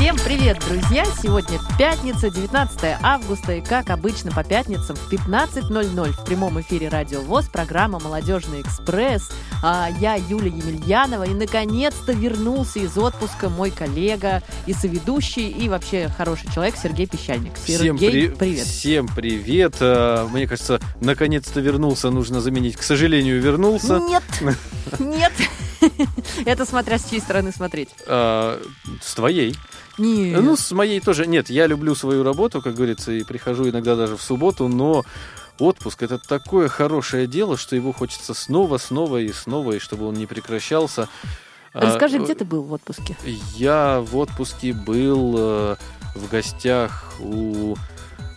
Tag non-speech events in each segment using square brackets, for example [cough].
Всем привет, друзья! Сегодня пятница, 19 августа, и как обычно по пятницам в 15.00 в прямом эфире Радио ВОЗ программа «Молодежный экспресс». А я Юлия Емельянова, и наконец-то вернулся из отпуска мой коллега и соведущий, и вообще хороший человек Сергей Пещальник. Всем Сергей, при- привет! Всем привет! А, Мне кажется, наконец-то вернулся, нужно заменить. К сожалению, вернулся. Нет! [laughs] Нет! [laughs] Это смотря с чьей стороны смотреть. А, С твоей. Нет. Ну, с моей тоже. Нет, я люблю свою работу, как говорится, и прихожу иногда даже в субботу, но отпуск это такое хорошее дело, что его хочется снова, снова и снова, и чтобы он не прекращался. А, Расскажи, где ты был в отпуске? Я в отпуске был э, в гостях у,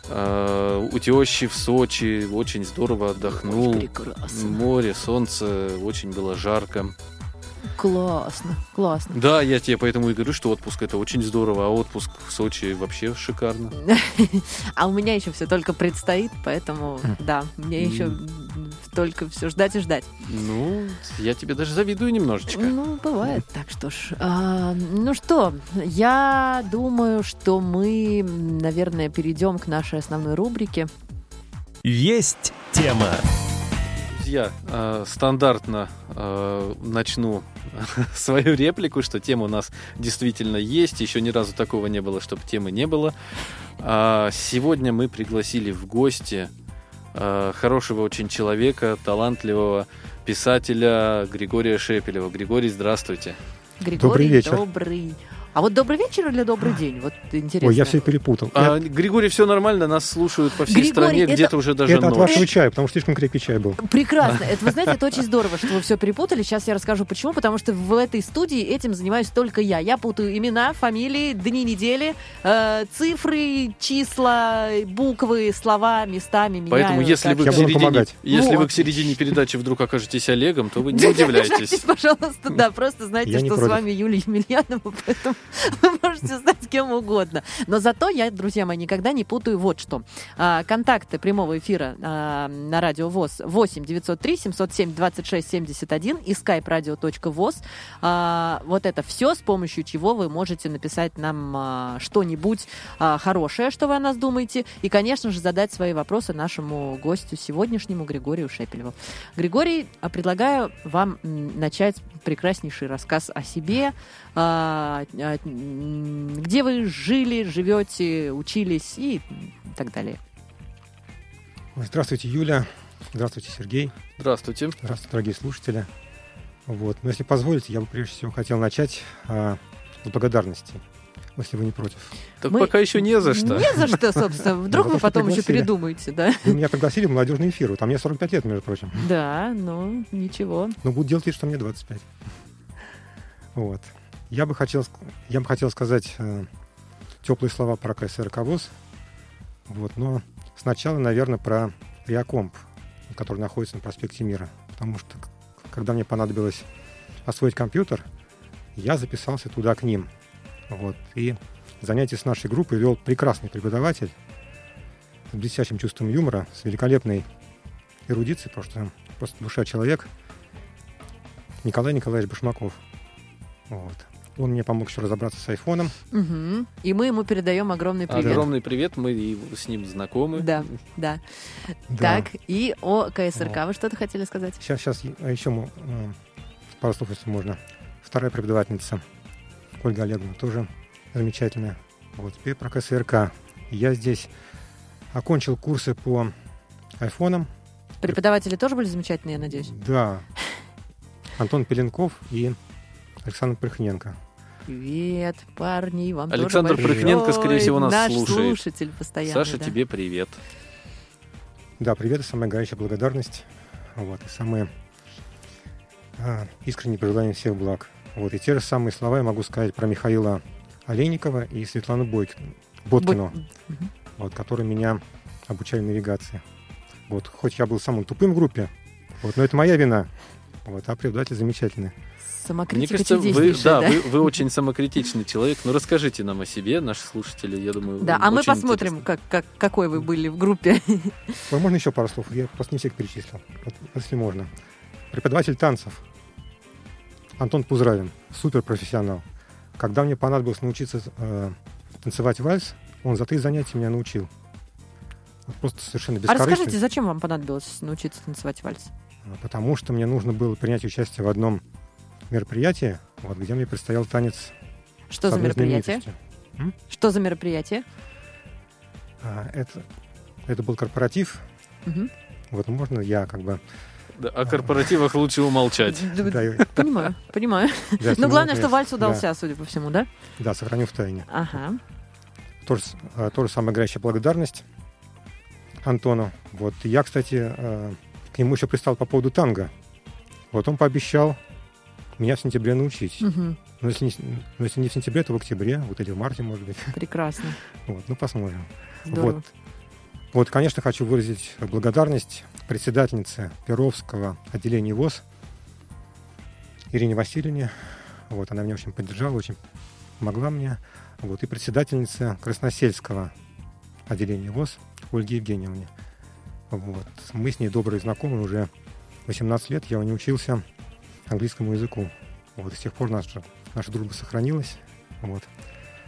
э, у тещи в Сочи. Очень здорово отдохнул. Прекрасно. Море, солнце, очень было жарко. Классно, классно. Да, я тебе поэтому и говорю, что отпуск это очень здорово, а отпуск в Сочи вообще шикарно. [laughs] А у меня еще все только предстоит, поэтому да, мне еще только все ждать и ждать. Ну, я тебе даже завидую немножечко. Ну, бывает так, что ж. А, ну что, я думаю, что мы, наверное, перейдем к нашей основной рубрике. Есть тема. Друзья, э, стандартно э, начну [laughs] свою реплику, что тема у нас действительно есть. Еще ни разу такого не было, чтобы темы не было. А, Сегодня мы пригласили в гости э, хорошего очень человека, талантливого писателя Григория Шепелева. Григорий, здравствуйте. Григорий, Добрый вечер. Добрый. А вот добрый вечер или добрый день? Вот интересно. Ой, я все перепутал. А, Григорий, все нормально, нас слушают по всей Григорий, стране, это- где-то уже даже это от ночь. вашего чая, потому что слишком крепкий чай был. Прекрасно. Это, вы знаете, это очень здорово, что вы все перепутали. Сейчас я расскажу, почему. Потому что в этой студии этим занимаюсь только я. Я путаю имена, фамилии, дни недели, э, цифры, числа, буквы, слова местами меняю. Поэтому, если вы, Я к буду середине, помогать. если вы Вот. к середине передачи вдруг окажетесь Олегом, то вы не удивляйтесь. пожалуйста, да, просто знайте, Я что с вами Юлия Емельянова, [laughs] поэтому вы можете стать кем угодно. Но зато я, друзья мои, никогда не путаю вот что. А, контакты прямого эфира а, на радио ВОЗ 8 903 707 26 71 и skype radio.voz. А, вот это все, с помощью чего вы можете написать нам а, что-нибудь хорошее, что вы о нас думаете, и, конечно же, задать свои вопросы нашему гостю сегодняшнему Григорию Шепелеву. Григорий, предлагаю вам начать прекраснейший рассказ о себе, а, а, где вы жили, живете, учились и так далее. Здравствуйте, Юля. Здравствуйте, Сергей. Здравствуйте. Здравствуйте, дорогие слушатели. Вот. Но если позволите, я бы прежде всего хотел начать а, с благодарности, если вы не против. Так Мы- пока еще не за что. Не за что, собственно. [laughs] Вдруг Ну, вы потом еще передумаете, да? Вы меня пригласили в молодежный эфир. Вот, а мне 45 лет, между прочим. Да, ну, ничего. Но буду делать вид, что мне 25. Вот. Я бы хотел, я бы хотел сказать э, теплые слова про КСРК ВОЗ. Вот, но сначала, наверное, про Реакомп, который находится на проспекте Мира. Потому что, когда мне понадобилось освоить компьютер, я записался туда к ним. Вот. И занятия с нашей группой вел прекрасный преподаватель с блестящим чувством юмора, с великолепной эрудицией, потому что просто душа человек. Николай Николаевич Башмаков. Вот. Он мне помог еще разобраться с айфоном. Мгм. И мы ему передаем огромный привет. Огромный привет, мы с ним знакомы. Да, да. Да. Так, и о КСРК вы что-то хотели сказать? Сейчас, сейчас еще мо- э, пару слов, если можно. Вторая преподавательница Ольга Олеговна тоже замечательная. Вот теперь про КСРК. Я здесь окончил курсы по айфонам. Преподаватели тоже были замечательные, я надеюсь? Да. Антон Пеленков и Александр Прихненко. Привет, парни, вам тоже Александр большой. Прохненко, скорее всего, нас Наш слушает. слушатель постоянно. Саша, да. тебе привет. Да, привет и самая горячая благодарность. Вот, и самые а, искренние пожелания всех благ. Вот, и те же самые слова я могу сказать про Михаила Олейникова и Светлану Бойкину, Боткину, Бот- вот, которые меня обучали навигации. Вот, хоть я был самым тупым в группе, вот, но это моя вина. Вот, а преподаватель замечательный. Мне Самокритика кажется, вы, да, да? Вы, вы очень самокритичный человек. Ну, расскажите нам о себе, наши слушатели, я думаю, Да, а мы посмотрим, интересно. как, как, какой вы были в группе. [laughs] Можно еще пару слов? Я просто не всех перечислил, если можно. Преподаватель танцев Антон Пузравин, суперпрофессионал. Когда мне понадобилось научиться э, танцевать вальс, он за три занятия меня научил. Просто совершенно А бескорыстный. расскажите, зачем вам понадобилось научиться танцевать вальс? А, Потому что мне нужно было принять участие в одном мероприятии, вот, где мне предстоял танец Что с за мероприятие? Что за мероприятие? А, это, это был корпоратив. Мгм. Вот можно я как бы... Да, о корпоративах лучше умолчать. Понимаю, понимаю. да, Ну, главное, что вальс удался, судя по всему, да? Да, сохраню в тайне. Ага. То же, с- а, то же самое горячая благодарность Антону. Вот я, кстати, э, к нему еще пристал по поводу танго. Вот он пообещал меня в сентябре научить. Мгм. Но если, не, но если не в сентябре, то в октябре, вот или в марте, может быть. Прекрасно. [laughs] Вот, ну посмотрим. Здорово. Вот. Вот, конечно, хочу выразить благодарность председательнице Перовского отделения ВОЗ Ирине Васильевне. Вот, она меня очень поддержала, очень помогла мне. Вот, и председательнице Красносельского отделения ВОЗ Ольге Евгеньевне. Вот. Мы с ней добрые знакомы уже 18 лет. Я у нее учился английскому языку. Вот, и с тех пор наша, наша дружба сохранилась. Вот.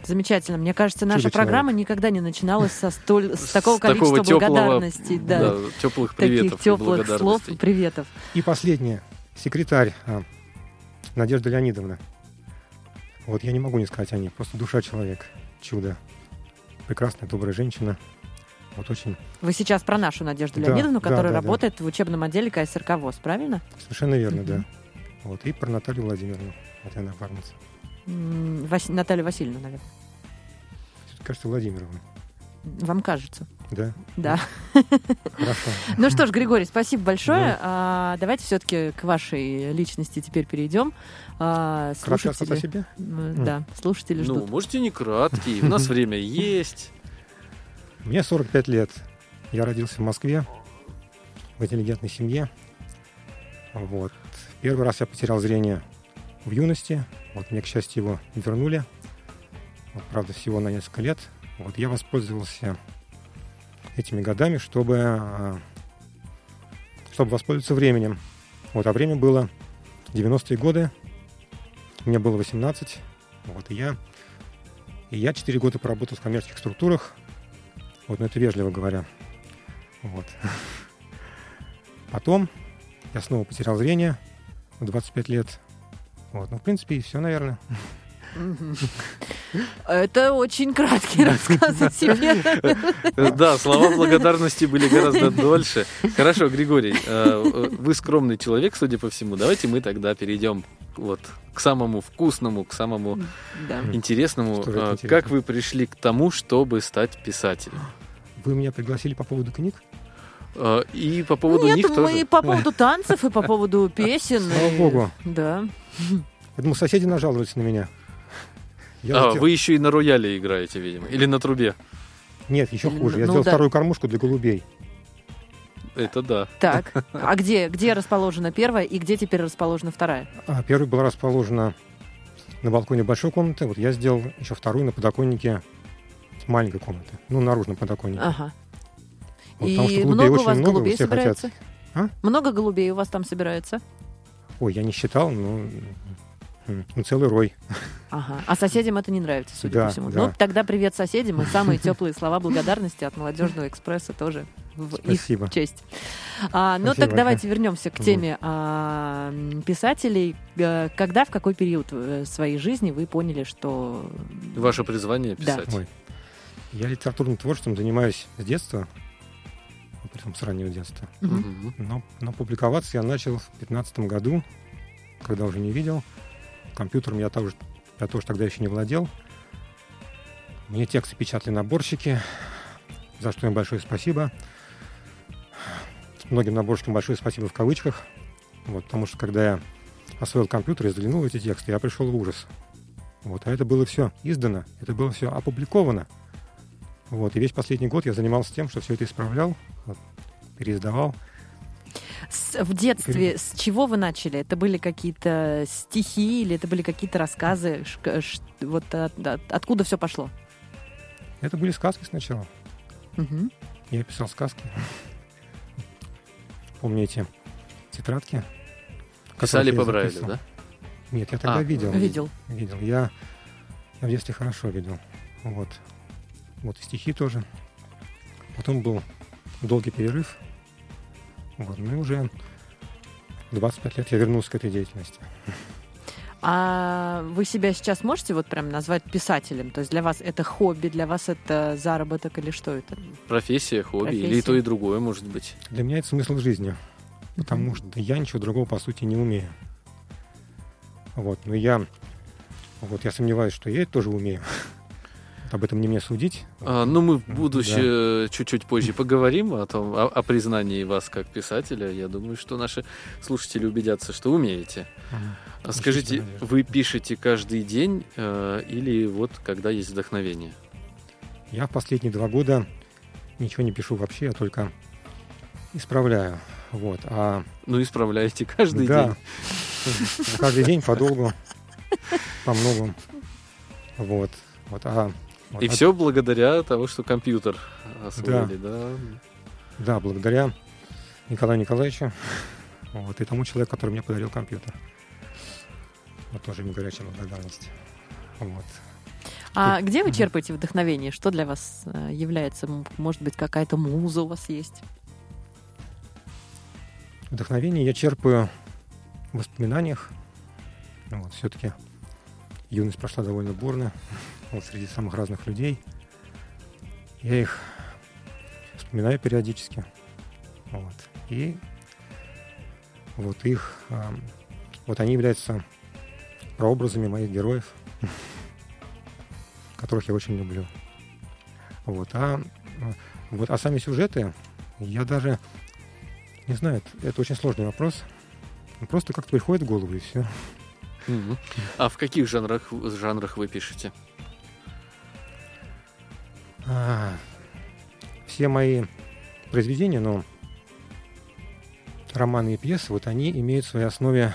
Замечательно. Мне кажется, наша Чудо-человек. программа никогда не начиналась со столь с такого С такого количества теплого, благодарностей, да, Да, теплых таких приветов и теплых слов и приветов. И последнее. Секретарь а, Надежда Леонидовна. Вот я не могу не сказать о ней. Просто душа человек. Чудо. Прекрасная, добрая женщина. Вот очень Вы сейчас про нашу Надежду Да, Леонидовну, да, которая да, да. работает в учебном отделе КСРК ВОЗ, правильно? совершенно верно, Мгм. да. Вот. И про Наталью Владимировну. Вот она. М, Вас- Наталья Васильевна, наверное. Кажется, Владимировна. Вам кажется. Да? Да. Хорошо. [laughs] Ну что ж, Григорий, спасибо большое. Да. А, давайте все-таки к вашей личности теперь перейдем. А, рассказ о слушатели, себе? да, слушатели Ну, ждут. можете не краткий, у нас [laughs] время есть. Мне 45 лет. Я родился в Москве, в интеллигентной семье. Вот. Первый раз я потерял зрение в юности. Вот мне, к счастью, его вернули. Вот, правда, всего на несколько лет. Вот я воспользовался этими годами, чтобы, а, чтобы воспользоваться временем. Вот, а время было 90-е годы. Мне было 18. Вот, и я, и я 4 года поработал в коммерческих структурах. Вот, но это вежливо говоря. Вот. [laughs] Потом я снова потерял зрение 25 лет. Вот, ну, в принципе, и все, наверное. Это очень краткий [laughs] рассказ о себе. Да, слова благодарности были гораздо дольше. Хорошо, Григорий, э, вы скромный человек, судя по всему. Давайте мы тогда перейдем вот к самому вкусному, к самому Да. интересному. Интересно? Как вы пришли к тому, чтобы стать писателем? Вы меня пригласили по поводу книг? Э, И по поводу Нет, них мы тоже. и по [laughs] поводу танцев, и по поводу песен. Слава и- богу. Да. Я думал, соседи нажалуются на меня. Я А, сделал- вы еще и на рояле играете, видимо. Или на трубе. Нет, еще Ну, хуже. Я ну сделал да. вторую кормушку для голубей. Это да. Так, [laughs] а где, где расположена первая и где теперь расположена вторая? А первая была расположена на балконе большой комнаты. Вот я сделал еще вторую на подоконнике маленькой комнаты. Ну, наружном подоконнике. Ага. Вот, потому что И голубей много у вас много, голубей все собирается? хотят. А? Много голубей у вас там собирается? Ой, я не считал, но ну, целый рой. Ага. А соседям это не нравится, судя Да, по всему. да. Ну, тогда привет соседям и самые теплые слова благодарности от молодежного экспресса тоже в их Спасибо. честь. А, ну Спасибо так давайте вернемся к теме а, писателей. Э, Когда, в какой период э, своей жизни вы поняли, что... Ваше призвание Да. писать. Ой. Я литературным творчеством занимаюсь с детства, притом с раннего детства. Мгм. Но, но публиковаться я начал в 2015 году, когда уже не видел. Компьютером я тоже, я тоже тогда еще не владел. Мне тексты печатали наборщики, за что им большое спасибо. Многим наборщикам большое спасибо в кавычках. Вот, потому что когда я освоил компьютер и взглянул эти тексты, я пришел в ужас. Вот, а это было все издано, это было все опубликовано. Вот, и весь последний год я занимался тем, что все это исправлял, вот, переиздавал. С- в детстве с чего вы начали? Это были какие-то стихи или это были какие-то рассказы? Ш- к- ш- вот от- от- откуда все пошло? Это были сказки сначала. Мгм. Я писал сказки. Помню эти тетрадки. Писали по Брайлю, да? Нет, я тогда А, видел. Видел. Видел. Я, я в детстве хорошо видел. Вот. Вот и стихи тоже. Потом был долгий перерыв. Вот. Ну и уже 25 лет я вернулся к этой деятельности. А вы себя сейчас можете вот прям назвать писателем? То есть для вас это хобби, для вас это заработок или что это? Профессия, хобби, или и Профессия. то, и другое, может быть. Для меня это смысл жизни. Потому Мгм. что я ничего другого, по сути, не умею. Вот. Но я, вот, я сомневаюсь, что я это тоже умею. [laughs] Об этом не мне судить. А, ну, мы в Да. будущее чуть-чуть позже поговорим о том, о, о признании вас как писателя. Я думаю, что наши слушатели убедятся, что умеете. Мгм. А Скажите, надежда. вы пишете каждый день э, или вот когда есть вдохновение? Я в последние два года ничего не пишу вообще, я только исправляю. Вот. А Ну, исправляете каждый да, день. каждый день подолгу, по многу. Вот. Вот. А, вот. И А- все благодаря того, что компьютер освоили, да? Да, благодаря Николаю Николаевичу вот, и тому человеку, который мне подарил компьютер. Вот тоже ему горячая благодарность. Вот. А где вы черпаете вдохновение? Что для вас э, является, может быть, какая-то муза у вас есть? Вдохновение я черпаю в воспоминаниях. Вот, все-таки юность прошла довольно бурно, вот, среди самых разных людей. Я их вспоминаю периодически. Вот. И вот их, вот они являются прообразами моих героев, [laughs] которых я очень люблю. Вот. А, вот, а сами сюжеты, я даже не знаю, это, очень сложный вопрос. Просто как-то приходит в голову и все. А в каких жанрах, жанрах вы пишете? А, все мои произведения, ну, романы и пьесы, вот они имеют в своей основе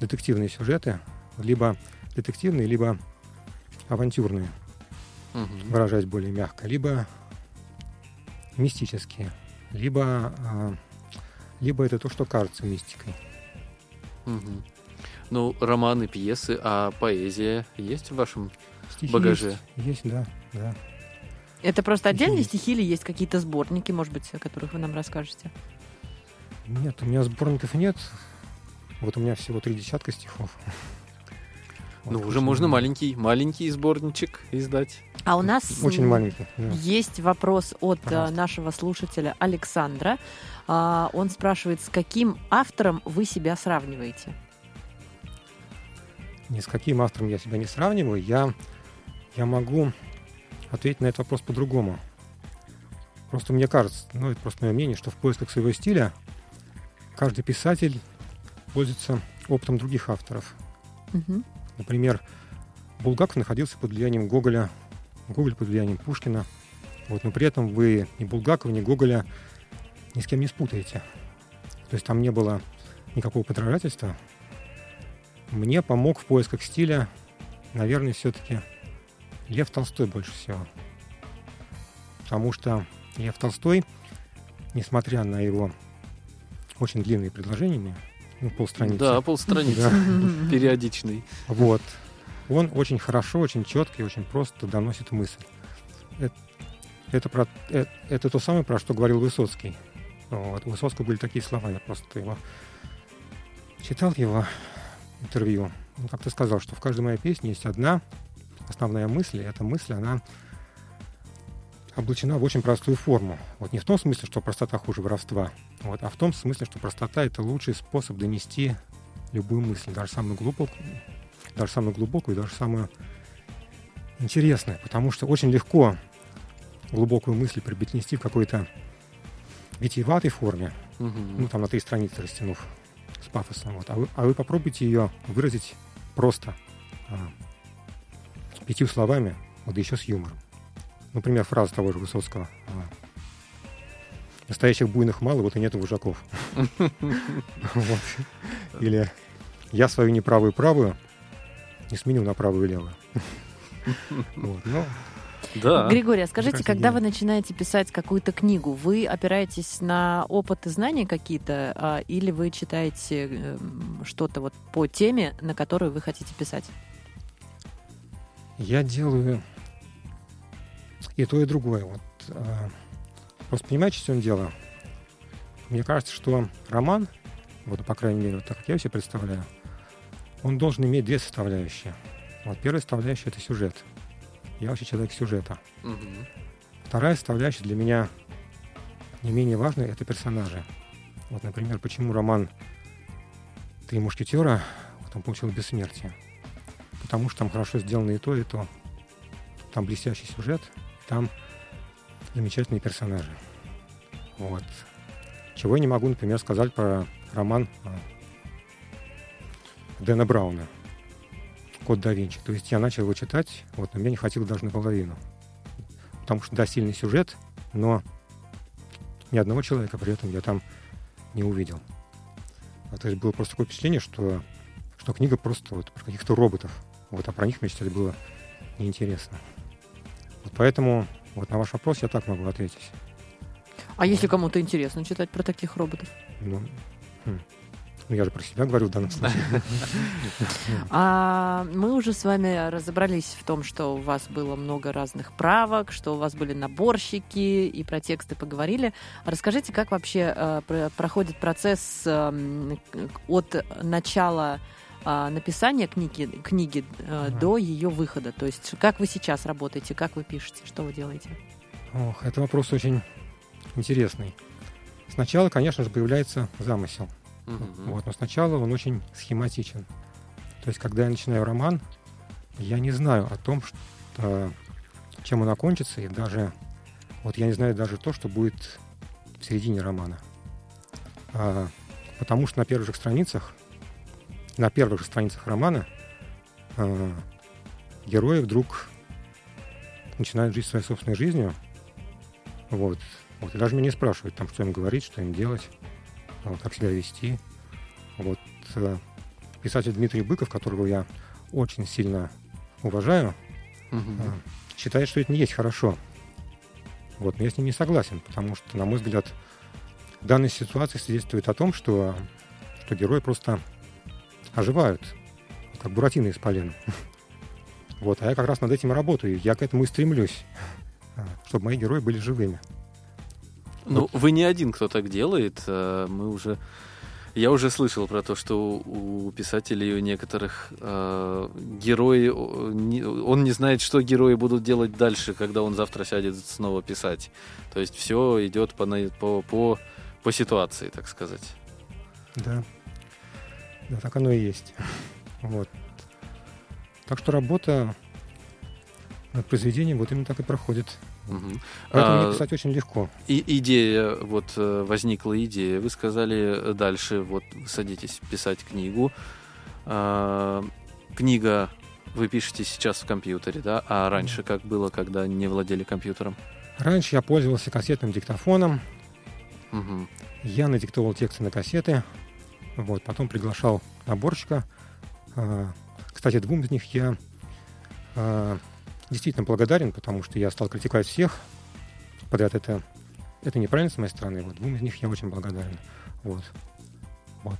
детективные сюжеты, либо детективные, либо авантюрные, Мгм. выражаясь более мягко, либо мистические, либо, а, либо это то, что кажется мистикой. Мгм. Ну, романы, пьесы, а поэзия есть в вашем? Стихи Багаже. Есть, есть, да, да. Это просто отдельные есть. стихи или есть какие-то сборники, может быть, о которых вы нам расскажете? Нет, у меня сборников нет. Вот у меня всего три десятка стихов. Вот, ну, уже очень можно маленький, маленький сборничек издать. А у нас Очень маленький. да. есть вопрос от э, Пожалуйста. нашего слушателя Александра. А, Он спрашивает, с каким автором вы себя сравниваете? Ни с каким автором я себя не сравниваю. Я, я могу ответить на этот вопрос по-другому. Просто мне кажется, ну, это просто мое мнение, что в поисках своего стиля каждый писатель пользуется опытом других авторов. Мгм. Например, Булгаков находился под влиянием Гоголя, Гоголь под влиянием Пушкина. Вот, но при этом вы ни Булгакова, ни Гоголя ни с кем не спутаете. То есть там не было никакого подражательства. Мне помог в поисках стиля, наверное, все-таки Лев Толстой больше всего. Потому что Лев Толстой, несмотря на его очень длинные предложения, ну, полстраницы, Да, полстраницы. Да. [laughs] Периодичный. вот. Он очень хорошо, очень четко и очень просто доносит мысль. Это, это, про, э- это то самое, про что говорил Высоцкий. Вот. У Высоцкого были такие слова, я просто его читал его интервью. Он как-то сказал, что в каждой моей песне есть одна основная мысль, и эта мысль, она облачена в очень простую форму. Вот не в том смысле, что простота хуже воровства, вот, а в том смысле, что простота — это лучший способ донести любую мысль, даже самую глубокую, даже самую глубокую, даже самую интересную, потому что очень легко глубокую мысль преподнести в какой-то витиеватой форме, Мгм. ну, там на три страницы растянув с пафосом. Вот. А, вы, а вы попробуйте ее выразить просто а, пятью словами, вот еще с юмором. Например, фраза того же Высоцкого. настоящих буйных мало, вот и нету вожаков. Или я свою неправую правую не сменил на правую и левую. Ну, Да. Григорий, а скажите, кажется, когда идея. вы начинаете писать какую-то книгу, вы опираетесь на опыт и знания какие-то, а, или вы читаете эм, что-то вот по теме, на которую вы хотите писать? Я делаю и то, и другое. Вот, а, просто понимаете, в чем дело? Мне кажется, что роман, вот по крайней мере, вот так как я себе представляю, он должен иметь две составляющие. Вот первая составляющая — это сюжет. Я вообще человек сюжета. Мгм. Вторая составляющая для меня не менее важная — это персонажи. Вот, например, почему роман «Три мушкетера» вот он получил бессмертие. Потому что там хорошо сделано и то, и то. Там блестящий сюжет, там замечательные персонажи. Вот. Чего я не могу, например, сказать про роман а, Дэна Брауна «Код да Винчи». То есть я начал его читать, вот, но мне не хватило даже наполовину. Потому что, да, сильный сюжет, но ни одного человека при этом я там не увидел. А, то есть было просто такое впечатление, что, что книга просто вот про каких-то роботов. Вот, а про них мне читать было неинтересно. Вот поэтому вот на ваш вопрос я так могу ответить. А если кому-то интересно читать про таких роботов? Ну, хм. Ну, я же про себя говорю в данном случае. А мы уже с вами разобрались в том, что у вас было много разных правок, что у вас были наборщики, и про тексты поговорили. Расскажите, как вообще э, про- проходит процесс эм, от начала а, написания книги, книги Ага. до ее выхода? То есть как вы сейчас работаете, как вы пишете, что вы делаете? Ох, это вопрос очень интересный. Сначала, конечно же, появляется замысел. Мгм. Вот, но сначала он очень схематичен. То есть, когда я начинаю роман, я не знаю о том, что, чем он окончится, и даже вот я не знаю даже то, что будет в середине романа. А, потому что на первых же страницах, на первых же страницах романа а, герои вдруг начинают жить своей собственной жизнью. Вот. вот. И даже меня не спрашивают, там, что им говорить, что им делать вот, как себя вести. Вот э, писатель Дмитрий Быков, которого я очень сильно уважаю, Мгм. э, считает, что это не есть хорошо. Вот, но я с ним не согласен, потому что, на мой взгляд, данная ситуация свидетельствует о том, что, что герои просто оживают, как буратино из полена. Вот, а я как раз над этим работаю, я к этому и стремлюсь, чтобы мои герои были живыми. Ну, вы не один, кто так делает. э, Мы уже... Я уже слышал про то, что у писателей у некоторых э, герои... Он не знает, что герои будут делать дальше, когда он завтра сядет снова писать. То есть все идет по, по, по ситуации, так сказать. Да. Да, так оно и есть. Вот. Так что работа над произведением вот именно так и проходит. Мгм. Поэтому А, мне писать очень легко. И идея, вот э, возникла идея, вы сказали э, дальше, вот садитесь писать книгу. А, Книга вы пишете сейчас в компьютере, да? А раньше как было, когда не владели компьютером? Раньше я пользовался кассетным диктофоном, Мгм. я надиктовал тексты на кассеты, вот, потом приглашал наборщика. А, Кстати, двум из них я а, действительно благодарен, потому что я стал критиковать всех подряд. Это, это неправильно с моей стороны. Вот двум из них я очень благодарен. Вот. Вот.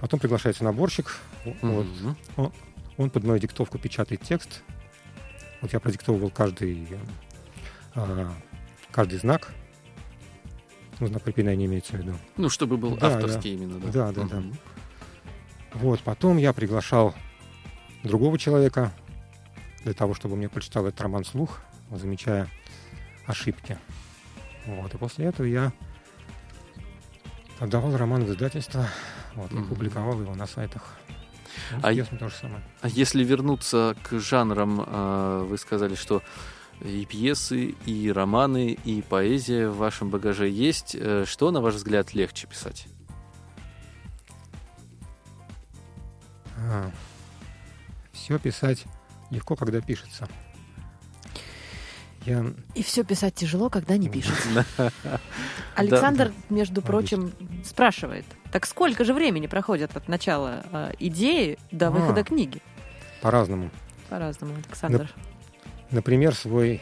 Потом приглашается наборщик. Вот. Мгм. Он под мою диктовку печатает текст. Вот я продиктовывал каждый, а, каждый знак. Ну, знак препинания имеется в виду. Ну, чтобы был Да, авторский именно, да? Да, да, да. Вот, потом я приглашал другого человека для того, чтобы мне прочитал этот роман вслух, замечая ошибки. Вот, и после этого я отдавал роман в издательство, вот, и публиковал его на сайтах. Ну, А пьесами то же самое. А если вернуться к жанрам, э, вы сказали, что и пьесы, и романы, и поэзия в вашем багаже есть. Э, Что, на ваш взгляд, легче писать? все писать легко, когда пишется. Я И все писать тяжело, когда не пишется. [laughs] Александр, между прочим, спрашивает, так сколько же времени проходит от начала э, идеи до А. выхода книги? по-разному. По-разному, Александр. Например, свой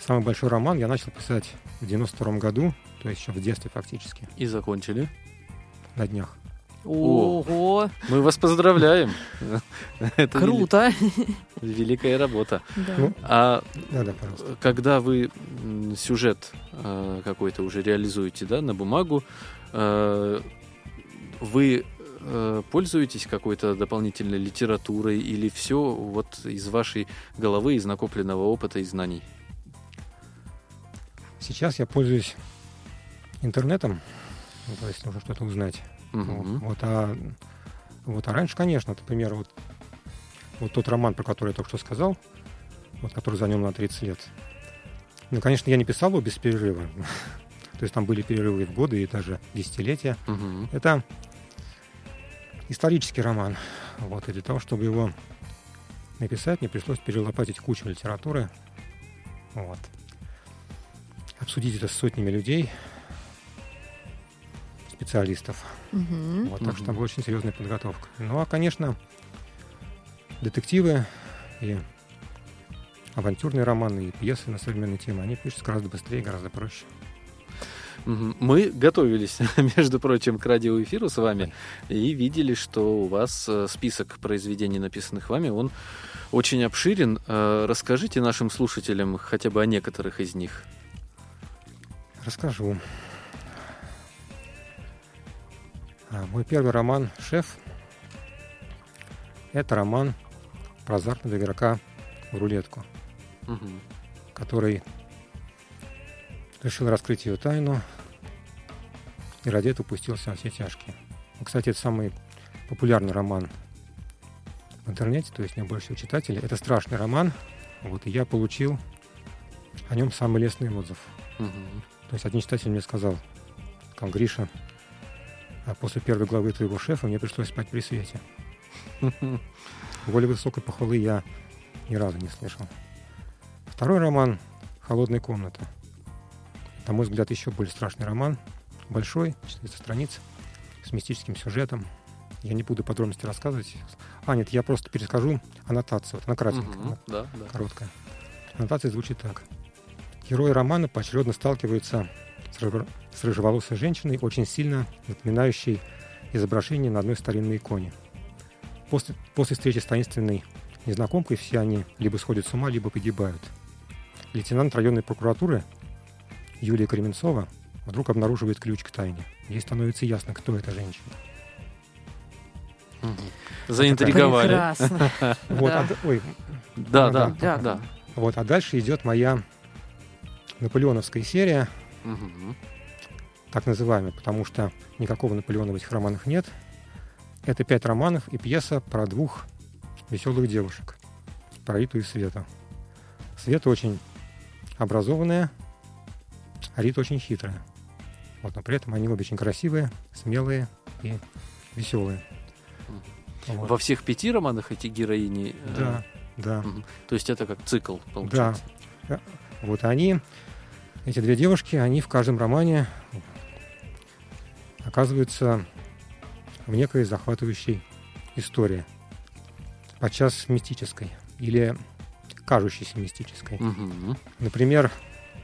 самый большой роман я начал писать в 92 году, то есть еще в детстве фактически, И закончили. на днях. Ого, Мы вас поздравляем. [laughs] Это вели- круто. великая работа. Да. Ну, А Да-да, пожалуйста. когда вы сюжет э, какой-то уже реализуете, да, на бумагу, э, вы э, пользуетесь какой-то дополнительной литературой или все вот из вашей головы, из накопленного опыта и знаний? Сейчас я пользуюсь интернетом, ну, то есть нужно что-то узнать. Мгм. Вот, а, вот, а раньше, конечно, например, вот, вот тот роман, про который я только что сказал, вот, который занял на 30 лет. Ну, конечно, я не писал его без перерыва. [laughs] То есть там были перерывы в годы, и даже десятилетия. Мгм. Это исторический роман. Вот, и для того, чтобы его написать, мне пришлось перелопатить кучу литературы. Вот. Обсудить это с сотнями людей, специалистов. Мгм. Вот, так что Мгм. там была очень серьезная подготовка. Ну, а, конечно, детективы и авантюрные романы, и пьесы на современные темы, они пишутся гораздо быстрее, гораздо проще. Мы готовились, [laughs] между прочим, к радиоэфиру с вами и видели, что у вас э, список произведений, написанных вами, он очень обширен. Э, Расскажите нашим слушателям хотя бы о некоторых из них. Расскажу. А, Мой первый роман «Шеф» — это роман про азартного игрока в рулетку, Мгм. который решил раскрыть ее тайну и ради этого пустился во все тяжкие. Ну, Кстати, это самый популярный роман в интернете, то есть у меня больше всего читателей. Это страшный роман, вот, и я получил о нем самый лестный отзыв. Мгм. То есть один читатель мне сказал, там, Гриша, а после первой главы твоего шефа мне пришлось спать при свете. [laughs] Более высокой похвалы я ни разу не слышал. Второй роман «Холодная комната». На мой взгляд, еще более страшный роман. Большой, 400 страниц, с мистическим сюжетом. Я не буду подробности рассказывать. А, нет, я просто перескажу аннотацию. Вот она кратенькая, Мгм. Да, да. короткая. Аннотация звучит так. Герои романа поочередно сталкиваются с, с рыжеволосой женщиной, очень сильно напоминающей изображение на одной старинной иконе. После, после встречи с таинственной незнакомкой все они либо сходят с ума, либо погибают. Лейтенант районной прокуратуры Юлия Кременцова вдруг обнаруживает ключ к тайне. Ей становится ясно, кто эта женщина. Мгм. Заинтриговали. Прекрасно. Вот, Да. а ой, Да, да, Да. да. вот, а дальше идет моя наполеоновская серия, Мгм. так называемый, потому что никакого Наполеона в этих романах нет. Это пять романов и пьеса про двух веселых девушек, про Риту и Свету. Света очень образованная, а Рита очень хитрая. Вот, но при этом они обе очень красивые, смелые и веселые. Вот. Во всех пяти романах эти героини. э, Да, да, мгм. То есть это как цикл получается. да. Вот они, эти две девушки, они в каждом романе оказываются в некой захватывающей истории, подчас мистической или кажущейся мистической. Мгм. Например,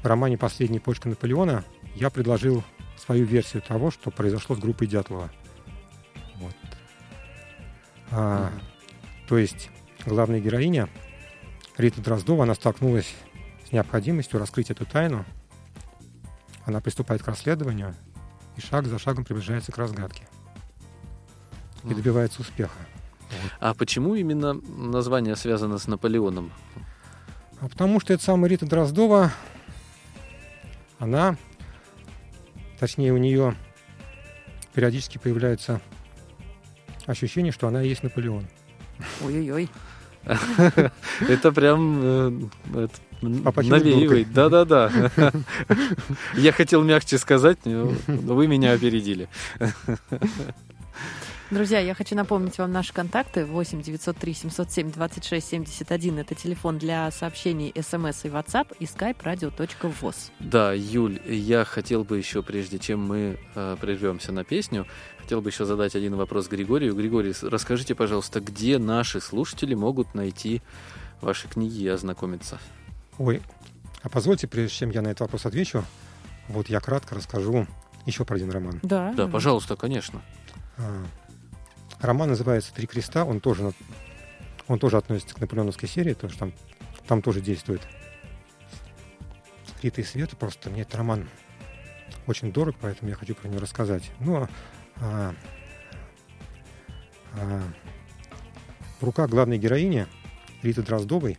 романе «Последняя почка Наполеона» я предложил свою версию того, что произошло с группой Дятлова. Вот. А, Мгм. то есть главная героиня Рита Дроздова, она столкнулась с необходимостью раскрыть эту тайну. Она приступает к расследованию и шаг за шагом приближается к разгадке. И добивается успеха. А почему именно название связано с Наполеоном? А потому что эта самая Рита Дроздова, она, точнее, у нее периодически появляется ощущение, что она и есть Наполеон. Ой-ой-ой. [laughs] Это прям э, Попахивает навеивает. Да-да-да. [laughs] Я хотел мягче сказать, но вы меня опередили. Друзья, я хочу напомнить вам наши контакты. 8 903 707 26 71. Это телефон для сообщений, смс и WhatsApp и skype radio.voz. Да, Юль, я хотел бы еще, прежде чем мы э, прервемся на песню, хотел бы еще задать один вопрос Григорию. Григорий, расскажите, пожалуйста, где наши слушатели могут найти ваши книги и ознакомиться? Ой, а позвольте, прежде чем я на этот вопрос отвечу, вот я кратко расскажу еще про один роман. Да, Да, пожалуйста, конечно. А, Роман называется «Три креста». Он тоже, он тоже относится к наполеоновской серии, потому что там, там тоже действует Рита и Света. Просто мне этот роман очень дорог, поэтому я хочу про него рассказать. Ну, а, а, в руках главной героини Риты Дроздовой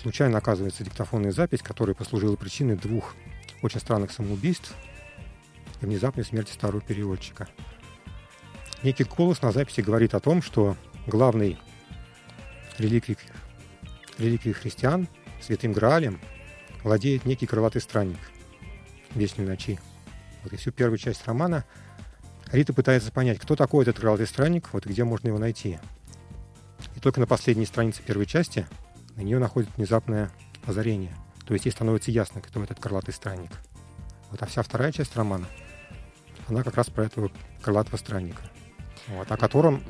случайно оказывается диктофонная запись, которая послужила причиной двух очень странных самоубийств и внезапной смерти старого переводчика. Некий голос на записи говорит о том, что главный реликвией, реликвией христиан, святым Граалем, владеет некий крылатый странник Вечной ночи. Вот и всю первую часть романа Рита пытается понять, кто такой этот крылатый странник, вот и где можно его найти. И только на последней странице первой части на нее находит внезапное озарение. То есть ей становится ясно, кто этот крылатый странник. Вот, а вся вторая часть романа, она как раз про этого крылатого странника. Вот, о котором,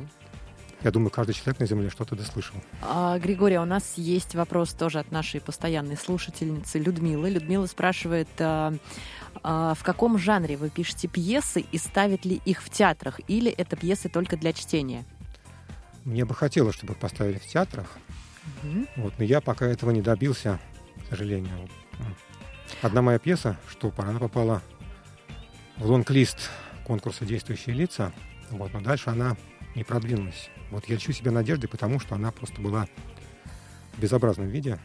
я думаю, каждый человек на Земле что-то дослышал. А, Григорий, у нас есть вопрос тоже от нашей постоянной слушательницы Людмилы. Людмила спрашивает, а, а, в каком жанре вы пишете пьесы и ставят ли их в театрах, или это пьесы только для чтения? Мне бы хотелось, чтобы поставили в театрах, Мгм. вот, но я пока этого не добился, к сожалению. Одна моя пьеса, что она попала в лонг-лист конкурса «Действующие лица», вот, но дальше она не продвинулась. Вот я лечу себе надеждой, потому что она просто была в безобразном виде.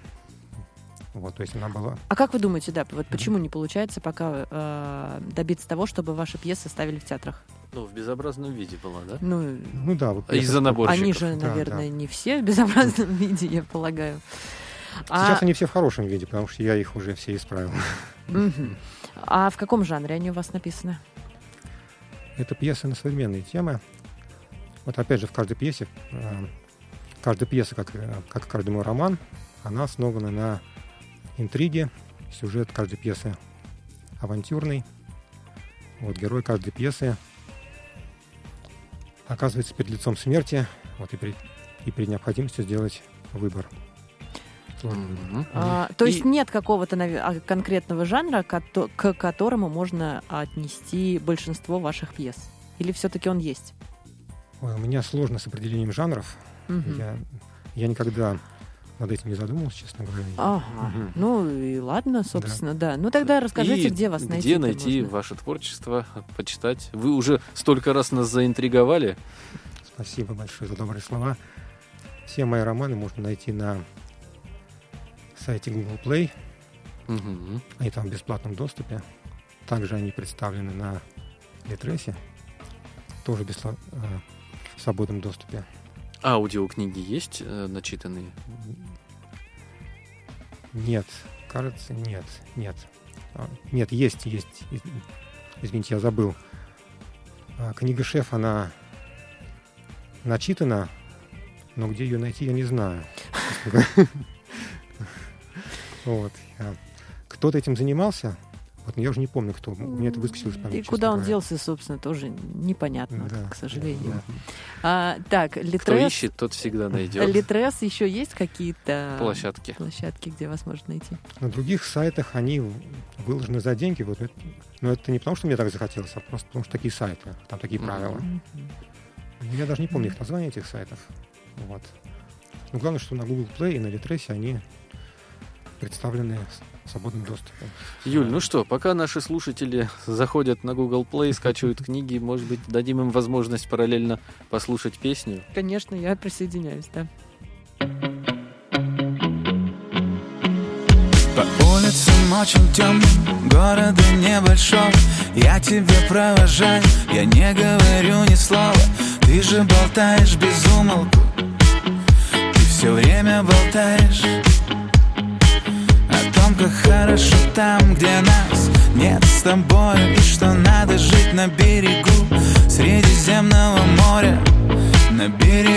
Вот, то есть она была... А как вы думаете, да, вот почему не получается пока э, добиться того, чтобы ваши пьесы ставили в театрах? Ну, в безобразном виде была, да? Ну, Ну да, вот А Из-за наборщиков. они же, Да, наверное, не все в безобразном [laughs] виде, я полагаю. А, Сейчас они все в хорошем виде, потому что я их уже все исправил. А в каком жанре они у вас написаны? Это пьесы на современные темы. Вот опять же, в каждой пьесе, э, каждая пьеса, как, э, как каждый мой роман, она основана на интриге. Сюжет каждой пьесы авантюрный. Вот герой каждой пьесы оказывается перед лицом смерти, вот и при, и при необходимости сделать выбор. Мгм. А, то есть И- нет какого-то а, конкретного жанра, к которому можно отнести большинство ваших пьес? Или все-таки он есть? Ой, у меня сложно с определением жанров. Мгм. Я, я никогда над этим не задумывался, честно говоря. Ага. Мгм. Ну и ладно, собственно, да. Ну тогда расскажите, И где вас найти. Где найти ваше творчество, почитать? Вы уже столько раз нас заинтриговали. Спасибо большое за добрые слова. Все мои романы можно найти на сайте Google Play. Мгм. Они там в бесплатном доступе. Также они представлены на Литресе. Тоже в беспло- э, в свободном доступе. Аудиокниги есть э, начитанные? Нет, кажется, нет, нет. А, Нет, есть, есть. Из- Извините, я забыл. А, Книга «Шеф», она начитана, но где ее найти, я не знаю. Вот. я- Кто-то этим занимался, вот, я уже не помню, кто. У меня это выскочило из памяти. И куда он говоря. делся, собственно, тоже непонятно, Да, к сожалению. да. А, так, Кто Литрес, ищет, тот всегда [laughs] найдет. Литрес еще есть какие-то Площадки. площадки, где вас можно найти? На других сайтах они выложены за деньги. Вот, это- но это не потому, что мне так захотелось, а просто потому, что такие сайты, там такие правила. Мгм. Я даже не помню их название этих сайтов. Вот. Но главное, что на Google Play и на Литресе они представлены в свободном доступе. Юль, ну что, пока наши слушатели заходят на Google Play, скачивают книги, может быть, дадим им возможность параллельно послушать песню. Конечно, я присоединяюсь, да. По улицам очень темным, города небольшого Я тебя провожаю, я не говорю ни слова Ты же болтаешь без умолку Ты все время болтаешь том, как хорошо там, где нас нет с тобой И что надо жить на берегу Среди Средиземного моря На берегу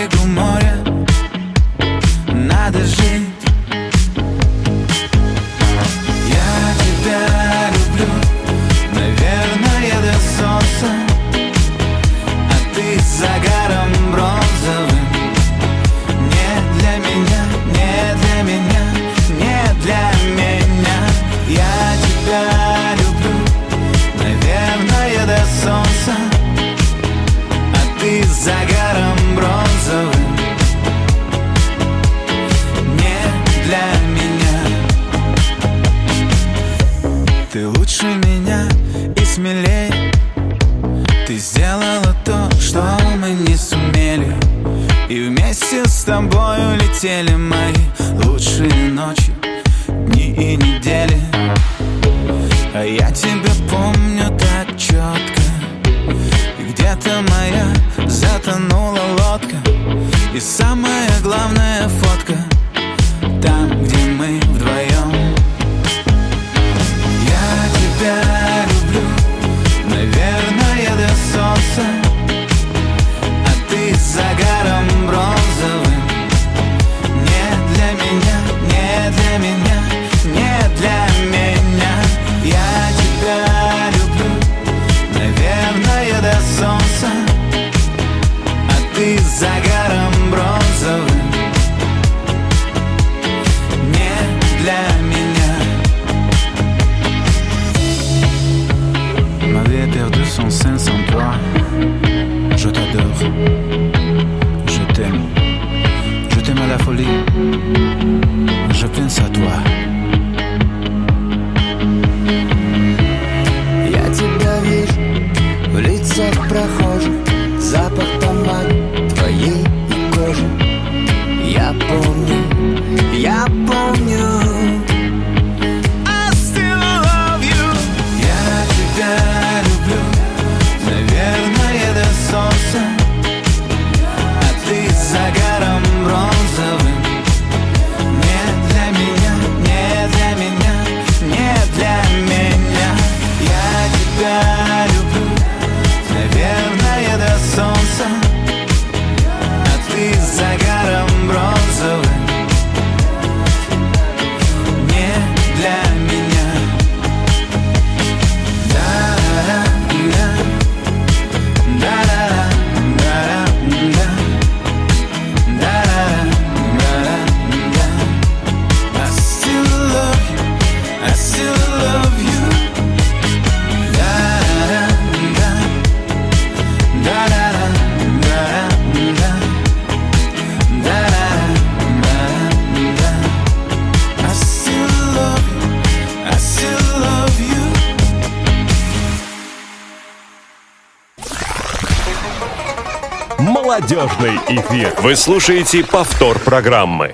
Молодежный эфир. Вы слушаете повтор программы.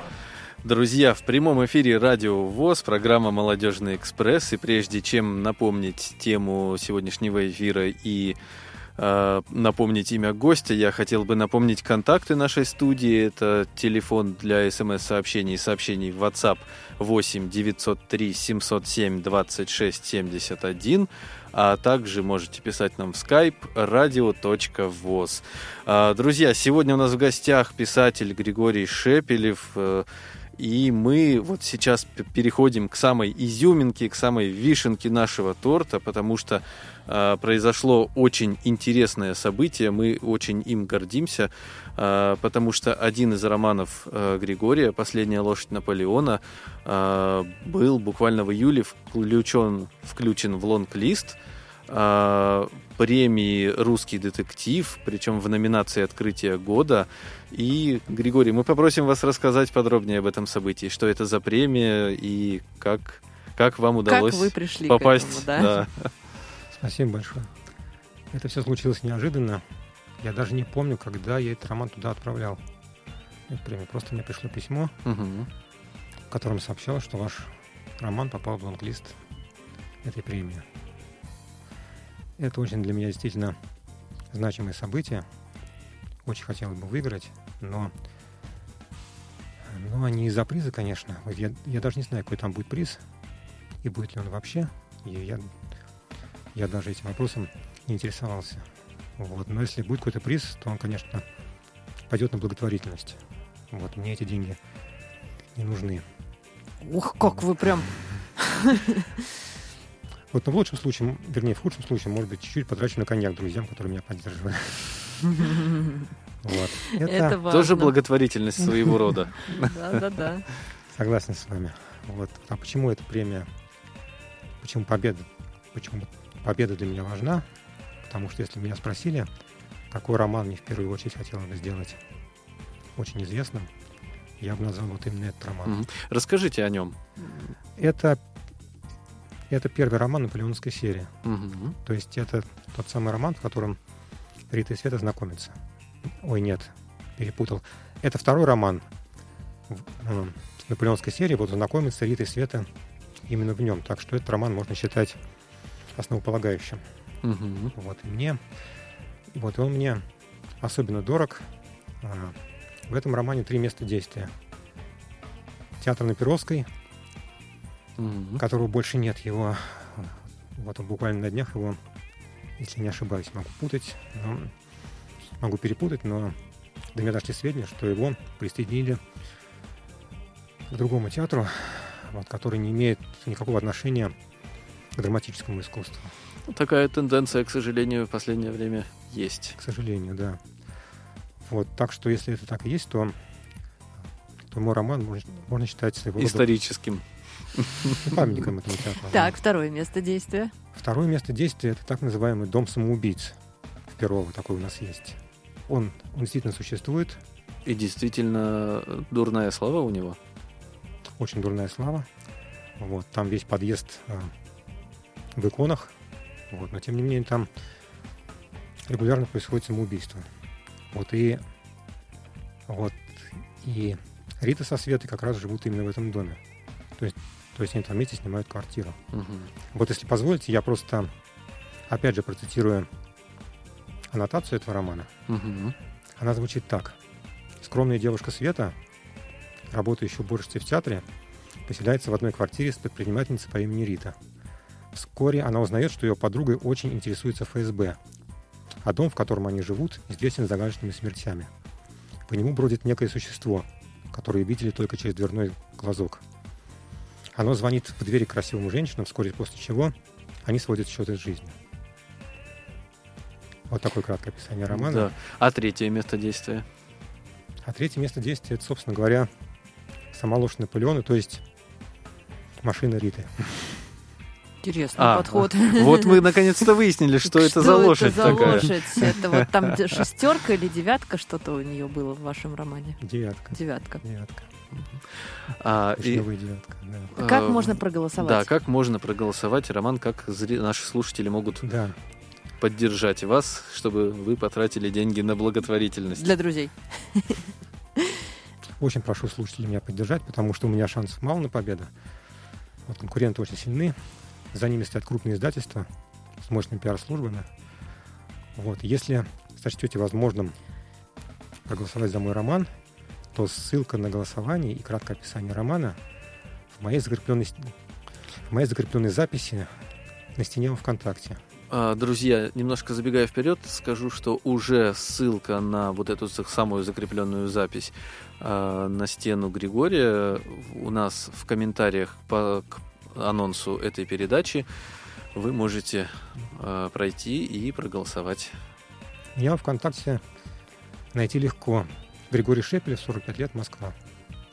Друзья, в прямом эфире Радио ВОЗ, программа «Молодежный экспресс». И прежде чем напомнить тему сегодняшнего эфира и э, напомнить имя гостя, я хотел бы напомнить контакты нашей студии. Это телефон для смс-сообщений и сообщений в WhatsApp 8 903 707 26 71 а также можете писать нам в skype radio.voz. А, Друзья, сегодня у нас в гостях писатель Григорий Шепелев, э, и мы вот сейчас переходим к самой изюминке, к самой вишенке нашего торта, потому что э, произошло очень интересное событие, мы очень им гордимся, э, потому что один из романов э, Григория «Последняя лошадь Наполеона» э, был буквально в июле включен, включен в лонг-лист премии «Русский детектив», причем в номинации «Открытие года». И, Григорий, мы попросим вас рассказать подробнее об этом событии, что это за премия и как, как вам удалось как вы пришли попасть. к этому, да? да. Спасибо большое. Это все случилось неожиданно. Я даже не помню, когда я этот роман туда отправлял. Эту премию. Просто мне пришло письмо, Мгм. в котором сообщалось, что ваш роман попал в лонг-лист этой премии. Это очень для меня действительно значимое событие. Очень хотелось бы выиграть, но, но не из-за приза, конечно. Вот Я, я даже не знаю, какой там будет приз и будет ли он вообще. И я, я даже этим вопросом не интересовался. Вот. Но если будет какой-то приз, то он, конечно, пойдет на благотворительность. Вот. Мне эти деньги не нужны. Ух, как вы прям... [laughs] Вот, но в лучшем случае, вернее, в худшем случае, может быть, чуть-чуть потрачу на коньяк друзьям, которые меня поддерживали. Вот. Это Это важно. Тоже благотворительность своего рода. Да-да-да. согласен с вами. Вот. А почему эта премия? Почему победа? Почему победа для меня важна? Потому что если меня спросили, какой роман мне в первую очередь хотелось бы сделать очень известным, я бы назвал вот именно этот роман. Расскажите о нем. Это, это первый роман наполеоновской серии. Мгм. То есть это тот самый роман, в котором Рита и Света знакомятся. Ой, нет, перепутал. Это второй роман в- э, наполеонской серии. Вот знакомятся Рита и Света именно в нем. Так что этот роман можно считать основополагающим. Мгм. Вот, и мне, вот и он мне особенно дорог. А, В этом романе три места действия. Театр на Перовской, Мгм. которого больше нет. Его вот он буквально на днях его, если не ошибаюсь, могу путать, но- могу перепутать, но до меня дошли сведения, что его присоединили к другому театру, вот, который не имеет никакого отношения к драматическому искусству. Такая тенденция, к сожалению, в последнее время есть. К сожалению, да. Вот, так что если это так и есть, то, то мой роман можно, можно считать своего рода Историческим. [laughs] памятником этому театру. Так, второе место действия. Второе место действия это так называемый дом самоубийц. В Перово такой у нас есть. Он, он действительно существует, И действительно э, дурная слава у него. очень дурная слава. Вот, там весь подъезд э, в иконах. Вот, но тем не менее там регулярно происходит самоубийство. Вот и вот и Рита со Светой как раз живут именно в этом доме. То есть, то есть они там вместе снимают квартиру. Мгм. Вот если позволите, я просто опять же процитирую аннотацию этого романа. Мгм. Она звучит так. Скромная девушка Света, работающая уборщицей в театре, поселяется в одной квартире с предпринимательницей по имени Рита. Вскоре она узнает, что ее подругой очень интересуется ФСБ, а дом, в котором они живут, известен загадочными смертями. По нему бродит некое существо, которое видели только через дверной глазок. Оно звонит в двери красивым женщинам, вскоре после чего они сводят счеты с жизнью. Вот такое краткое описание романа. Да. А третье место действия? А третье место действия, это, собственно говоря, сама лошадь Наполеона, то есть машина Риты. Интересный А, подход. Вот мы наконец-то выяснили, что это за лошадь за такая. лошадь? Это вот там шестерка или девятка что-то у нее было в вашем романе? Девятка. Девятка. Девятка. А, и, девятка. Да. Как э, можно Да, проголосовать? как можно проголосовать, Роман, как зри- наши слушатели могут Да. поддержать вас, чтобы вы потратили деньги на благотворительность? Для друзей. Очень прошу слушателей меня поддержать, потому что у меня шансов мало на победу. Вот конкуренты очень сильны. За ними стоят крупные издательства с мощными пиар-службами. Вот. Если сочтете возможным проголосовать за мой роман, то ссылка на голосование и краткое описание романа в моей закрепленной, в моей закрепленной записи на стене ВКонтакте. А, Друзья, немножко забегая вперед, скажу, что уже ссылка на вот эту самую закрепленную запись а, на стену Григория у нас в комментариях по к анонсу этой передачи вы можете а, пройти и проголосовать. Во ВКонтакте найти легко. Григорий Шепелев, 45 лет, Москва.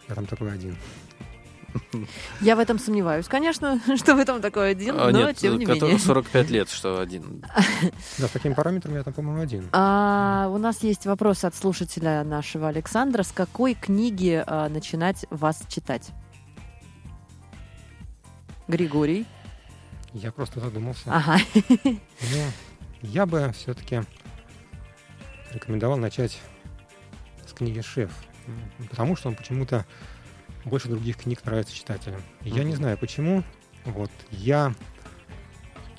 Я там такой один. Я в этом сомневаюсь, конечно, [laughs] что в этом такой один, А, но нет, тем не менее. 45 лет, что один. [laughs] Да, с такими параметрами я там, по-моему, один. А, у нас есть вопрос от слушателя нашего Александра. С какой книги а, начинать вас читать? Григорий. Я просто задумался. Ага. Ну, я бы все-таки рекомендовал начать с книги «Шеф», потому что он почему-то больше других книг нравится читателям. И Я не знаю почему. Вот я,